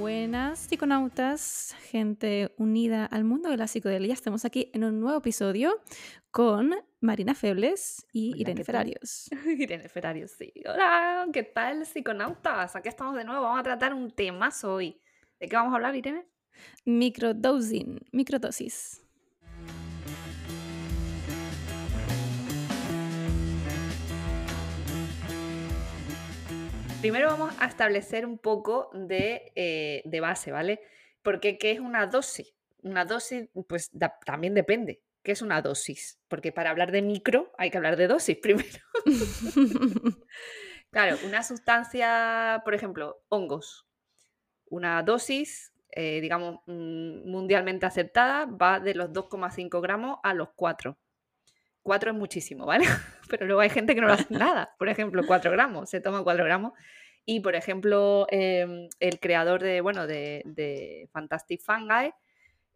Buenas psiconautas, gente unida al mundo de la psicodelia. Estamos aquí en un nuevo episodio con Marina Febles y Hola, Irene. Ferrarios. Irene Ferrarios, sí. Hola, ¿qué tal, psiconautas? Aquí estamos de nuevo. Vamos a tratar un temazo hoy. ¿De qué vamos a hablar, Irene? Microdosing, microdosis. Primero vamos a establecer un poco de, eh, de base, ¿vale? Porque ¿qué es una dosis? Una dosis, pues da- también depende. ¿Qué es una dosis? Porque para hablar de micro hay que hablar de dosis primero. Claro, una sustancia, por ejemplo, hongos. Una dosis, eh, digamos, mm, mundialmente aceptada va de los 2,5 gramos a los 4. 4 es muchísimo, ¿vale? Pero luego hay gente que no lo hace nada. Por ejemplo, 4 gramos, se toma 4 gramos. Y, por ejemplo, em, el creador de, bueno, de, de Fantastic Fungi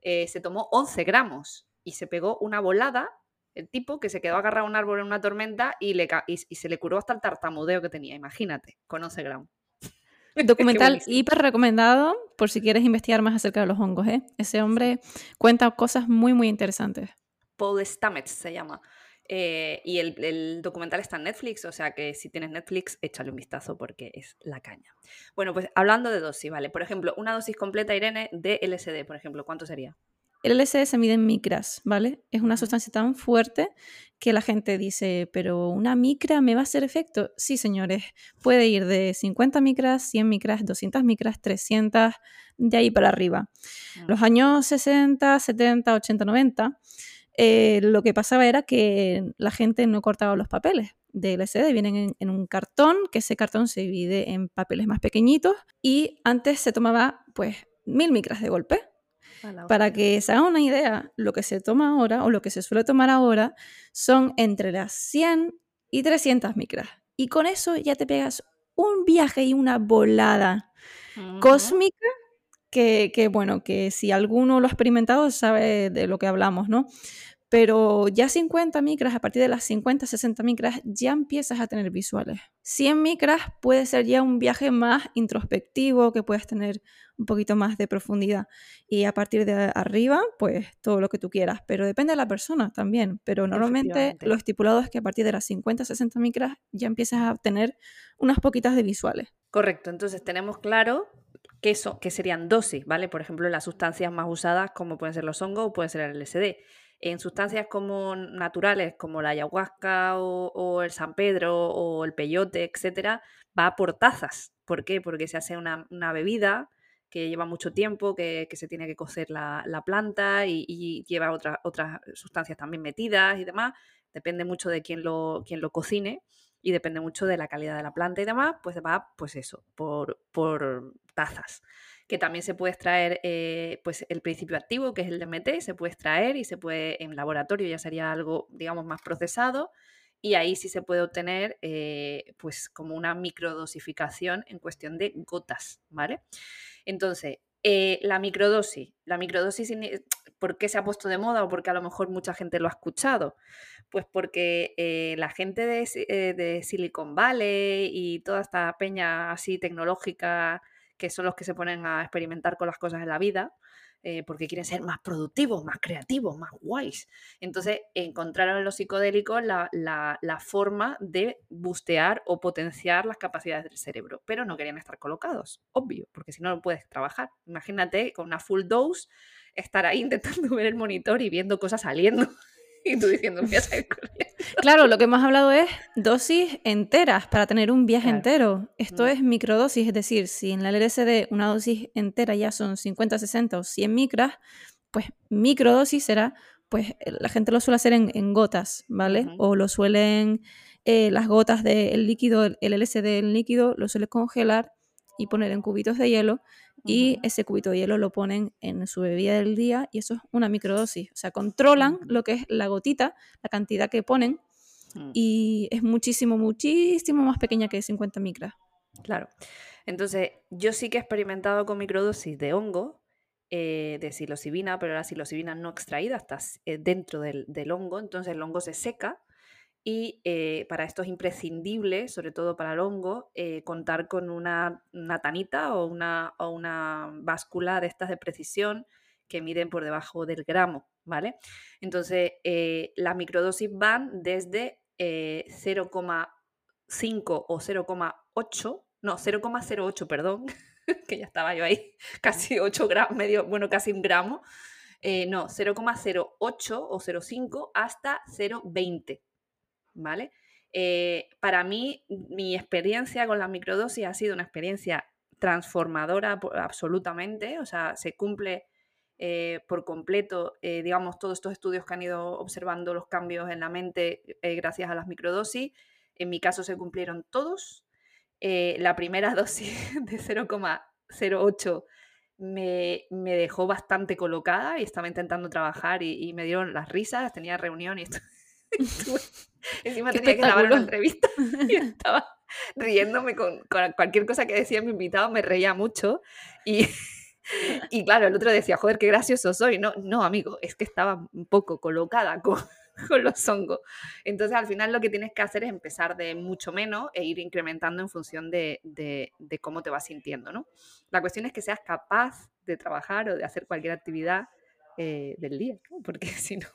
eh, se tomó 11 gramos y se pegó una volada, el tipo, que se quedó agarrado a un árbol en una tormenta y, le, y, y se le curó hasta el tartamudeo que tenía, imagínate, con 11 gramos. Documental hiper recomendado por si quieres investigar más acerca de los hongos. ¿eh? Ese hombre cuenta cosas muy, muy interesantes. Paul Stamets se llama. Eh, y el, el documental está en Netflix, o sea que si tienes Netflix, échale un vistazo porque es la caña. Bueno, pues hablando de dosis, ¿vale? Por ejemplo, una dosis completa, Irene, de LSD, por ejemplo, ¿cuánto sería? El LSD se mide en micras, ¿vale? Es una sustancia tan fuerte que la gente dice, pero una micra me va a hacer efecto. Sí, señores, puede ir de 50 micras, 100 micras, 200 micras, 300, de ahí para arriba. Mm. Los años 60, 70, 80, 90, eh, lo que pasaba era que la gente no cortaba los papeles de LSD, vienen en, en un cartón, que ese cartón se divide en papeles más pequeñitos y antes se tomaba pues mil micras de golpe. Para que se hagan una idea, lo que se toma ahora o lo que se suele tomar ahora son entre las 100 y 300 micras. Y con eso ya te pegas un viaje y una volada cósmica que, que, bueno, que si alguno lo ha experimentado sabe de lo que hablamos, ¿no? Pero ya 50 micras, a partir de las 50, 60 micras, ya empiezas a tener visuales. 100 micras puede ser ya un viaje más introspectivo, que puedes tener un poquito más de profundidad. Y a partir de arriba, pues todo lo que tú quieras. Pero depende de la persona también. Pero normalmente lo estipulado es que a partir de las 50, 60 micras ya empiezas a tener unas poquitas de visuales. Correcto, entonces tenemos claro que, serían dosis, ¿vale? Por ejemplo, las sustancias más usadas, como pueden ser los hongos o puede ser el LSD. En sustancias como naturales, como la ayahuasca o, el San Pedro o el peyote, etcétera, va por tazas. ¿Por qué? Porque se hace una, bebida que lleva mucho tiempo, que, se tiene que cocer la, la planta y, lleva otra- otras sustancias también metidas y demás. Depende mucho de quién lo, quién lo cocine y depende mucho de la calidad de la planta y demás, pues va, pues eso, por, por tazas. Que también se puede extraer eh, pues el principio activo, que es el DMT, se puede extraer y se puede en laboratorio, ya sería algo, digamos, más procesado. Y ahí sí se puede obtener eh, pues como una microdosificación en cuestión de gotas, ¿vale? Entonces, eh, la microdosis. La microdosis, ¿por qué se ha puesto de moda o porque a lo mejor mucha gente lo ha escuchado? Pues porque eh, la gente de, eh, de Silicon Valley y toda esta peña así tecnológica, que son los que se ponen a experimentar con las cosas en la vida, eh, porque quieren ser más productivos, más creativos, más guays. Entonces encontraron en los psicodélicos la, la- la forma de bustear o potenciar las capacidades del cerebro, pero no querían estar colocados, obvio, porque si no, no puedes trabajar. Imagínate con una full dose estar ahí intentando ver el monitor y viendo cosas saliendo. Y tú diciendo, voy a salir corriendo. Claro, lo que hemos hablado es dosis enteras para tener un viaje Claro. entero. Esto Mm. es microdosis, es decir, si en la LSD una dosis entera ya son 50, 60 o 100 micras, pues microdosis será, pues eh, la gente lo suele hacer en, en gotas, ¿vale? O lo suelen, eh, las gotas del líquido, el LSD en líquido, lo suele congelar y poner en cubitos de hielo y ese cubito de hielo lo ponen en su bebida del día y eso es una microdosis. O sea, controlan lo que es la gotita, la cantidad que ponen Mm. y es muchísimo, muchísimo más pequeña que 50 micras. Claro. Entonces, yo sí que he experimentado con microdosis de hongo, eh, de psilocibina, pero la psilocibina no extraída, está eh, dentro del, del hongo, entonces el hongo se seca y eh, para esto es imprescindible, sobre todo para el hongo, eh, contar con una, tanita o una, o una báscula de estas de precisión que miden por debajo del gramo, ¿vale? Entonces, eh, las microdosis van desde 0,5 o 0,8, no, 0,08, perdón, que ya estaba yo ahí, casi 8 gramos, medio, bueno, casi un gramo, no, 0,08 o 0,5 hasta 0,20, ¿vale? Eh, para mí, mi experiencia con la microdosis ha sido una experiencia transformadora absolutamente, o sea, se cumple eh, por completo, eh, digamos, todos estos estudios que han ido observando los cambios en la mente gracias a las microdosis. En mi caso se cumplieron todos. la primera dosis de 0,08 me, dejó bastante colocada y estaba intentando trabajar y, me dieron las risas, tenía reunión y. Encima tenía que grabar una entrevista y estaba riéndome con, cualquier cosa que decía mi invitado, me reía mucho. Y, y claro, el otro decía, joder, qué gracioso soy. No, no, amigo, es que estaba un poco colocada con, con los hongos. Entonces, al final lo que tienes que hacer es empezar de mucho menos e ir incrementando en función de, de, de cómo te vas sintiendo, ¿no? La cuestión es que seas capaz de trabajar o de hacer cualquier actividad eh, del día, porque si no...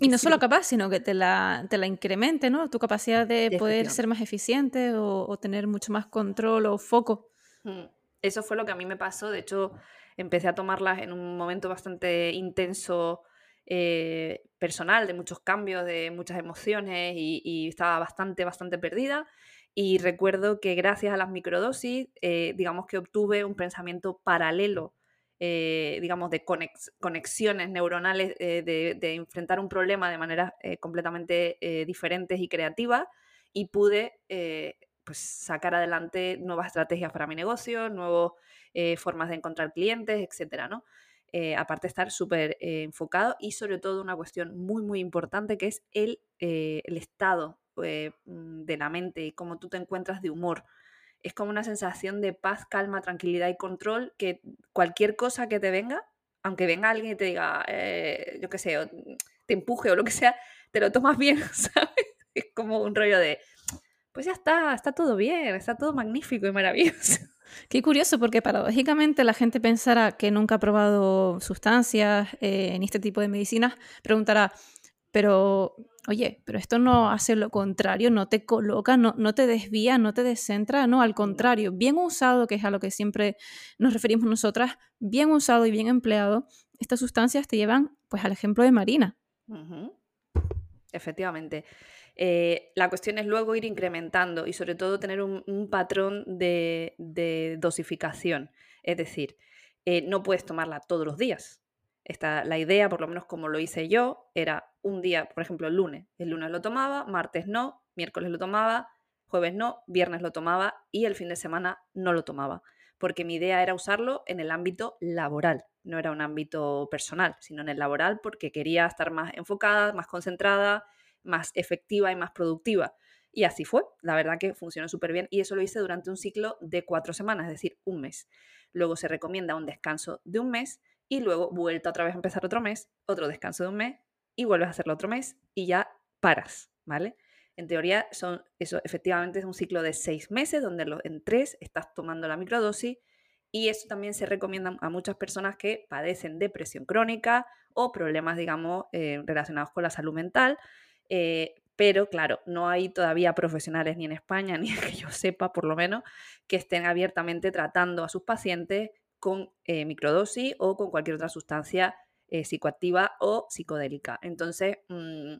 Y no solo capaz, sino que te la, te la incremente, ¿no? Tu capacidad de poder ser más eficiente o, tener mucho más control o foco. Mm, eso fue lo que a mí me pasó. De hecho, empecé a tomarlas en un momento bastante intenso eh, personal, de muchos cambios, de muchas emociones y, estaba bastante, bastante perdida. Y recuerdo que gracias a las microdosis, eh, digamos que obtuve un pensamiento paralelo eh, digamos, de conexiones neuronales, eh, de, enfrentar un problema de manera eh, completamente diferentes y creativas y pude pues, sacar adelante nuevas estrategias para mi negocio, nuevas formas de encontrar clientes, etcétera, ¿no? aparte de estar súper enfocado y sobre todo una cuestión muy, muy importante que es el, el estado de la mente y cómo tú te encuentras de humor es como una sensación de paz, calma, tranquilidad y control que cualquier cosa que te venga, aunque venga alguien y te diga, eh, yo qué sé, te empuje o lo que sea, te lo tomas bien, ¿sabes? Es como un rollo de, pues ya está, está todo bien, está todo magnífico y maravilloso. Qué curioso, porque paradójicamente la gente pensará que nunca ha probado sustancias eh, en este tipo de medicinas, preguntará, pero oye, pero esto no hace lo contrario, no te coloca, no, no te desvía, no te descentra, no, al contrario, bien usado, que es a lo que siempre nos referimos nosotras, bien usado y bien empleado, estas sustancias te llevan pues al ejemplo de Marina. Efectivamente. Eh, la cuestión es luego ir incrementando y sobre todo tener un, patrón de, dosificación. Es decir, eh, no puedes tomarla todos los días, la idea, por lo menos como lo hice yo, era un día, por ejemplo, el lunes. El lunes lo tomaba, martes no, miércoles lo tomaba, jueves no, viernes lo tomaba y el fin de semana no lo tomaba. Porque mi idea era usarlo en el ámbito laboral, no era un ámbito personal, sino en el laboral porque quería estar más enfocada, más concentrada, más efectiva y más productiva. Y así fue, la verdad que funcionó súper bien y eso lo hice durante un ciclo de cuatro semanas, es decir, un mes. Luego se recomienda un descanso de un mes y luego vuelta otra vez a empezar otro mes, otro descanso de un mes y vuelves a hacerlo otro mes y ya paras, ¿vale? En teoría, son, eso efectivamente es un ciclo de seis meses donde en tres estás tomando la microdosis y eso también se recomienda a muchas personas que padecen depresión crónica o problemas, digamos, eh, relacionados con la salud mental. Eh, pero claro, no hay todavía profesionales ni en España, ni que yo sepa por lo menos, que estén abiertamente tratando a sus pacientes con eh, microdosis o con cualquier otra sustancia eh, psicoactiva o psicodélica. Entonces, mm,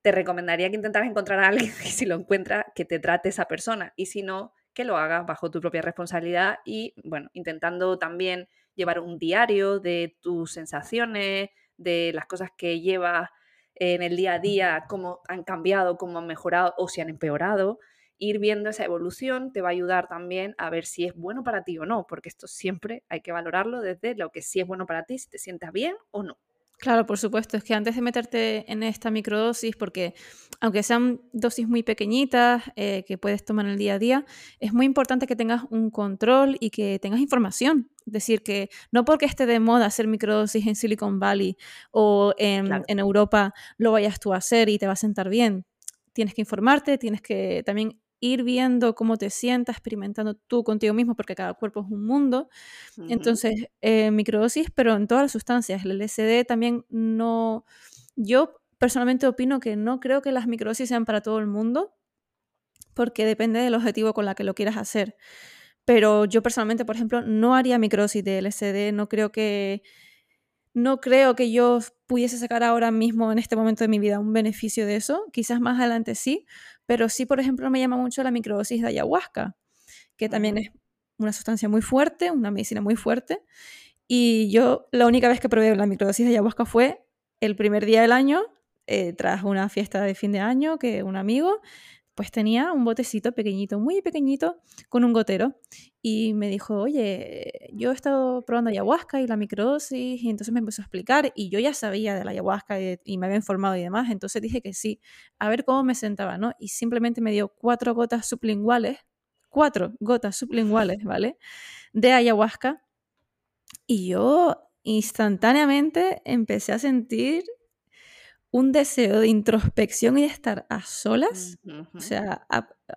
te recomendaría que intentaras encontrar a alguien y si lo encuentras, que te trate esa persona y si no, que lo hagas bajo tu propia responsabilidad y, bueno, intentando también llevar un diario de tus sensaciones, de las cosas que llevas en el día a día, cómo han cambiado, cómo han mejorado o si han empeorado ir viendo esa evolución te va a ayudar también a ver si es bueno para ti o no, porque esto siempre hay que valorarlo desde lo que sí es bueno para ti, si te sientas bien o no. Claro, por supuesto, es que antes de meterte en esta microdosis, porque aunque sean dosis muy pequeñitas eh, que puedes tomar en el día a día, es muy importante que tengas un control y que tengas información. Es decir, que no porque esté de moda hacer microdosis en Silicon Valley o en, en Europa lo vayas tú a hacer y te va a sentar bien tienes que informarte, tienes que también ir viendo cómo te sientas, experimentando tú contigo mismo, porque cada cuerpo es un mundo. Entonces, eh, microdosis, pero en todas las sustancias. El LSD también no... Yo personalmente opino que no creo que las microdosis sean para todo el mundo, porque depende del objetivo con la que lo quieras hacer. Pero yo personalmente, por ejemplo, no haría microdosis de LSD, no creo que no creo que yo pudiese sacar ahora mismo en este momento de mi vida un beneficio de eso, quizás más adelante sí, pero sí, por ejemplo, me llama mucho la microdosis de ayahuasca, que también es una sustancia muy fuerte, una medicina muy fuerte, y yo la única vez que probé la microdosis de ayahuasca fue el primer día del año, eh, tras una fiesta de fin de año que un amigo pues tenía un botecito pequeñito, muy pequeñito, con un gotero. Y me dijo, oye, yo he estado probando ayahuasca y la microdosis, y entonces me empezó a explicar, y yo ya sabía de la ayahuasca y, me había informado y demás, entonces dije que sí, a ver cómo me sentaba, ¿no? Y simplemente me dio cuatro gotas sublinguales, cuatro gotas sublinguales, ¿vale? De ayahuasca, y yo instantáneamente empecé a sentir un deseo de introspección y de estar a solas, o sea,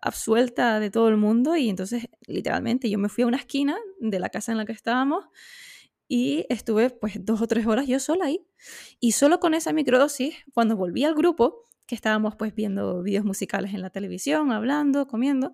absuelta de todo el mundo. Y entonces, literalmente, yo me fui a una esquina de la casa en la que estábamos y estuve pues dos o tres horas yo sola ahí. Y solo con esa microdosis, cuando volví al grupo, que estábamos pues viendo vídeos musicales en la televisión, hablando, comiendo,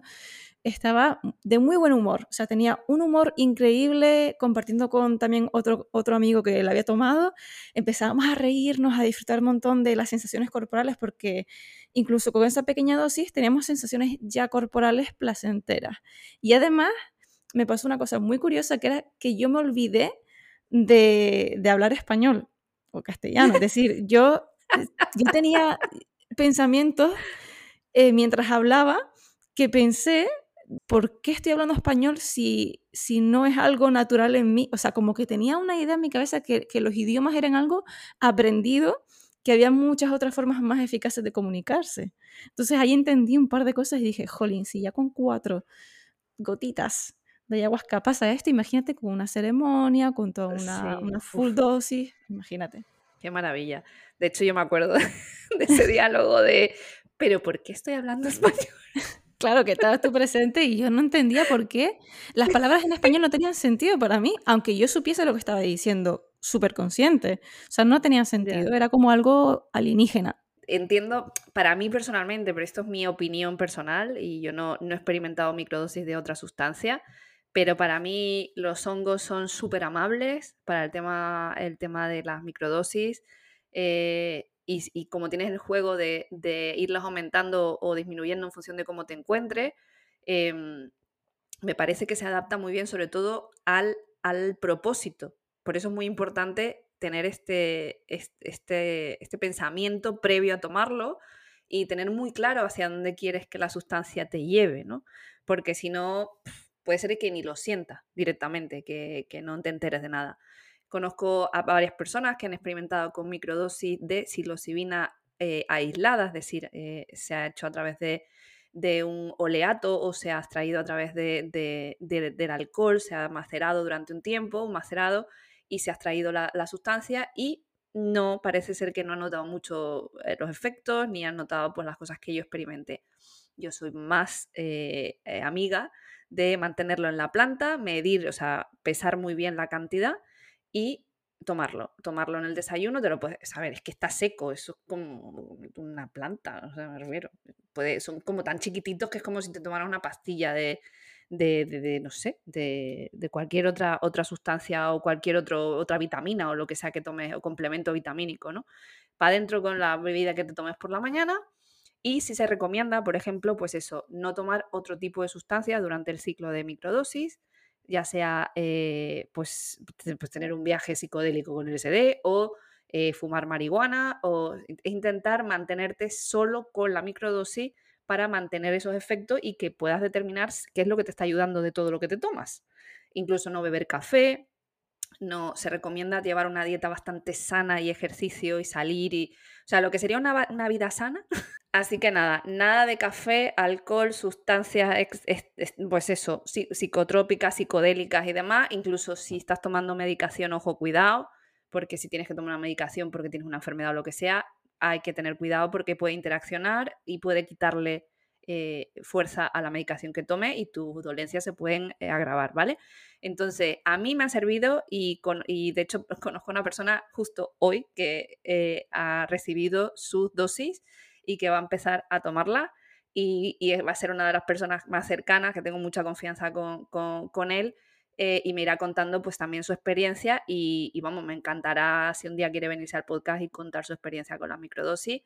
estaba de muy buen humor. O sea, tenía un humor increíble compartiendo con también otro, otro amigo que le había tomado. Empezábamos a reírnos, a disfrutar un montón de las sensaciones corporales porque incluso con esa pequeña dosis teníamos sensaciones ya corporales placenteras. Y además me pasó una cosa muy curiosa que era que yo me olvidé de, hablar español o castellano. Es decir, yo, yo tenía pensamientos eh, mientras hablaba que pensé ¿por qué estoy hablando español si, si no es algo natural en mí? O sea, como que tenía una idea en mi cabeza que, los idiomas eran algo aprendido, que había muchas otras formas más eficaces de comunicarse. Entonces ahí entendí un par de cosas y dije, jolín, si ya con cuatro gotitas de ayahuasca pasa esto, imagínate con una ceremonia, con toda una, una full dosis, imagínate. Qué maravilla. De hecho, yo me acuerdo de ese diálogo de, pero ¿por qué estoy hablando español? Claro que estabas tú presente y yo no entendía por qué las palabras en español no tenían sentido para mí, aunque yo supiese lo que estaba diciendo súper consciente. O sea, no tenía sentido, era como algo alienígena. Entiendo, para mí personalmente, pero esto es mi opinión personal y yo no, no he experimentado microdosis de otra sustancia, pero para mí los hongos son súper amables para el tema, el tema de las microdosis. Eh, y, como tienes el juego de, de, irlas aumentando o disminuyendo en función de cómo te encuentres, em, me parece que se adapta muy bien sobre todo al, propósito. Por eso es muy importante tener este, este, este pensamiento previo a tomarlo y tener muy claro hacia dónde quieres que la sustancia te lleve, ¿no? Porque si no, puede ser que ni lo sientas directamente, que, que no te enteres de nada. Conozco a varias personas que han experimentado con microdosis de psilocibina eh, aislada, es decir, eh, se ha hecho a través de, un oleato o se ha extraído a través de, del alcohol, se ha macerado durante un tiempo, un macerado, y se ha extraído la, sustancia y no parece ser que no han notado mucho eh, los efectos ni han notado pues, las cosas que yo experimenté. Yo soy más amiga de mantenerlo en la planta, medir, o sea, pesar muy bien la cantidad y tomarlo. Tomarlo en el desayuno, te lo puedes saber, es que está seco, eso es como una planta, o sea, me refiero. Puede, son como tan chiquititos que es como si te tomaras una pastilla de, de, de, no sé, de, de, cualquier otra, otra sustancia o cualquier otro, otra vitamina o lo que sea que tomes, o complemento vitamínico, ¿no? Para adentro con la bebida que te tomes por la mañana. Y si se recomienda, por ejemplo, pues eso, no tomar otro tipo de sustancias durante el ciclo de microdosis, ya sea eh, pues, pues, tener un viaje psicodélico con el SD o eh, fumar marihuana o intentar mantenerte solo con la microdosis para mantener esos efectos y que puedas determinar qué es lo que te está ayudando de todo lo que te tomas. Incluso no beber café, no se recomienda llevar una dieta bastante sana y ejercicio y salir y, o sea, lo que sería una, una vida sana Así que nada, nada de café, alcohol, sustancias, pues eso, psicotrópicas, psicodélicas y demás. Incluso si estás tomando medicación, ojo, cuidado, porque si tienes que tomar una medicación porque tienes una enfermedad o lo que sea, hay que tener cuidado porque puede interaccionar y puede quitarle eh, fuerza a la medicación que tome y tus dolencias se pueden eh, agravar, ¿vale? Entonces, a mí me ha servido y, con, y de hecho conozco a una persona justo hoy que eh, ha recibido su dosis y que va a empezar a tomarla y, va a ser una de las personas más cercanas, que tengo mucha confianza con, con él eh, y me irá contando pues también su experiencia y, vamos, me encantará si un día quiere venirse al podcast y contar su experiencia con la microdosis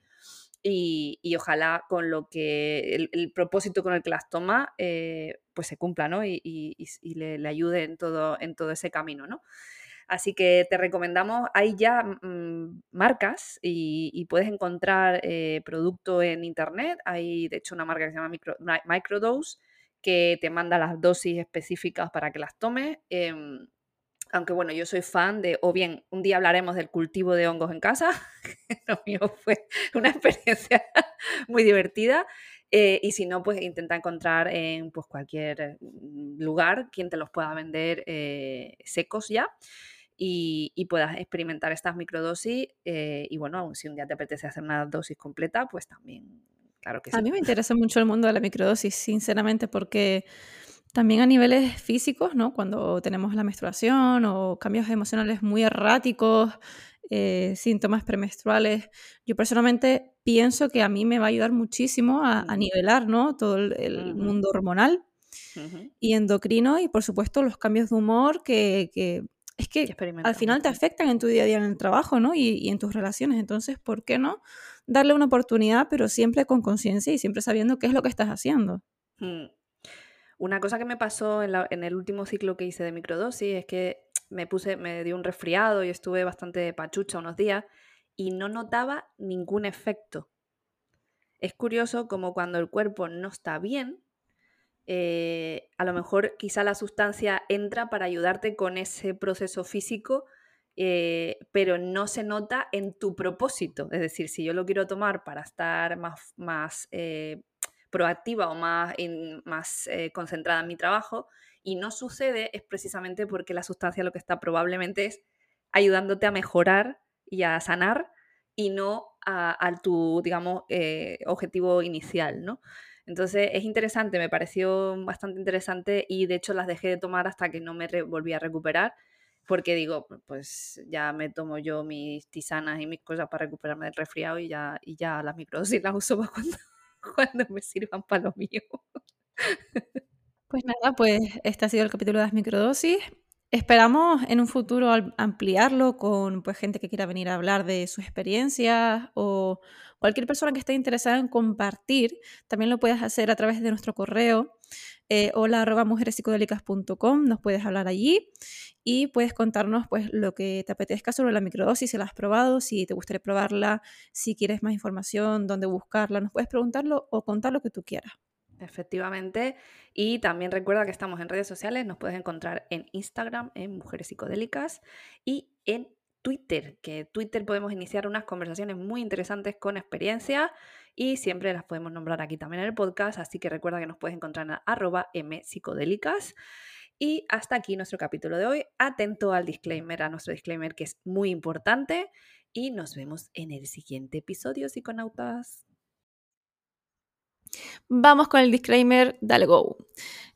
y, ojalá con lo que el, propósito con el que las toma eh, pues se cumpla, ¿no? Y, le, ayude en todo, en todo ese camino, ¿no? Así que te recomendamos, hay ya mm, marcas y, puedes encontrar eh, producto en internet. Hay de hecho una marca que se llama Micro, Microdose que te manda las dosis específicas para que las tomes. Em, aunque bueno, yo soy fan de, o bien, un día hablaremos del cultivo de hongos en casa, lo mío fue una experiencia muy divertida, eh, y si no, pues intenta encontrar en pues, cualquier lugar quien te los pueda vender eh, secos ya. Y, puedas experimentar estas microdosis. Eh, y bueno, si un día te apetece hacer una dosis completa, pues también a mí me interesa mucho el mundo de la microdosis, sinceramente, porque también a niveles físicos, ¿no? Cuando tenemos la menstruación o cambios emocionales muy erráticos, eh, síntomas premenstruales, yo personalmente pienso que a mí me va a ayudar muchísimo a, nivelar, ¿no? Todo el, mundo hormonal y endocrino y, por supuesto, los cambios de humor que, es que al final te afectan en tu día a día en el trabajo, ¿no? Y, y en tus relaciones. Entonces, ¿por qué no? Darle una oportunidad, pero siempre con conciencia y siempre sabiendo qué es lo que estás haciendo. Mm. Una cosa que me pasó en, el último ciclo que hice de microdosis es que me puse, me dio un resfriado y estuve bastante pachucha unos días y no notaba ningún efecto. Es curioso como cuando el cuerpo no está bien, eh, a lo mejor quizá la sustancia entra para ayudarte con ese proceso físico eh, pero no se nota en tu propósito. Es decir, si yo lo quiero tomar para estar más, más eh, proactiva o más, más eh, concentrada en mi trabajo y no sucede, es precisamente porque la sustancia lo que está probablemente es ayudándote a mejorar y a sanar y no a, tu, digamos, objetivo inicial, ¿no? Entonces es interesante, me pareció bastante interesante y de hecho las dejé de tomar hasta que no me volví a recuperar porque digo, pues ya me tomo yo mis tisanas y mis cosas para recuperarme del resfriado y ya, y ya las microdosis las uso cuando, cuando me sirvan para lo mío. Pues nada, pues este ha sido el capítulo de las microdosis. Esperamos en un futuro ampliarlo con pues, gente que quiera venir a hablar de sus experiencias o cualquier persona que esté interesada en compartir. También lo puedes hacer a través de nuestro correo eh, hola mujerespsicodélicas.com, nos puedes hablar allí y puedes contarnos pues lo que te apetezca sobre la microdosis, si la has probado, si te gustaría probarla, si quieres más información, dónde buscarla, nos puedes preguntarlo o contar lo que tú quieras. Efectivamente. Y también recuerda que estamos en redes sociales, nos puedes encontrar en Instagram, en Mujeres Psicodélicas y en Twitter, que Twitter podemos iniciar unas conversaciones muy interesantes con experiencia y siempre las podemos nombrar aquí también en el podcast, así que recuerda que nos puedes encontrar en arroba mpsicodélicas. Y hasta aquí nuestro capítulo de hoy. Atento al disclaimer, a nuestro disclaimer que es muy importante. Y nos vemos en el siguiente episodio, psiconautas. Vamos con el disclaimer, dale go.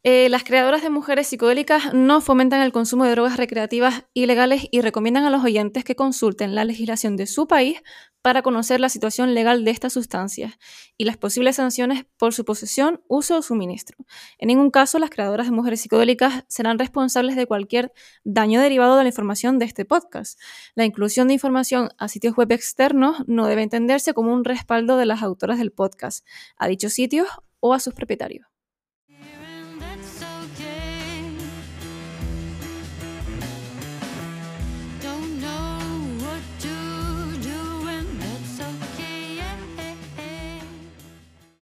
Eh, las creadoras de mujeres psicodélicas no fomentan el consumo de drogas recreativas ilegales y recomiendan a los oyentes que consulten la legislación de su país para conocer la situación legal de estas sustancias y las posibles sanciones por su posesión, uso o suministro. En ningún caso, las creadoras de mujeres psicodélicas serán responsables de cualquier daño derivado de la información de este podcast. La inclusión de información a sitios web externos no debe entenderse como un respaldo de las autoras del podcast, a dichos sitios o a sus propietarios.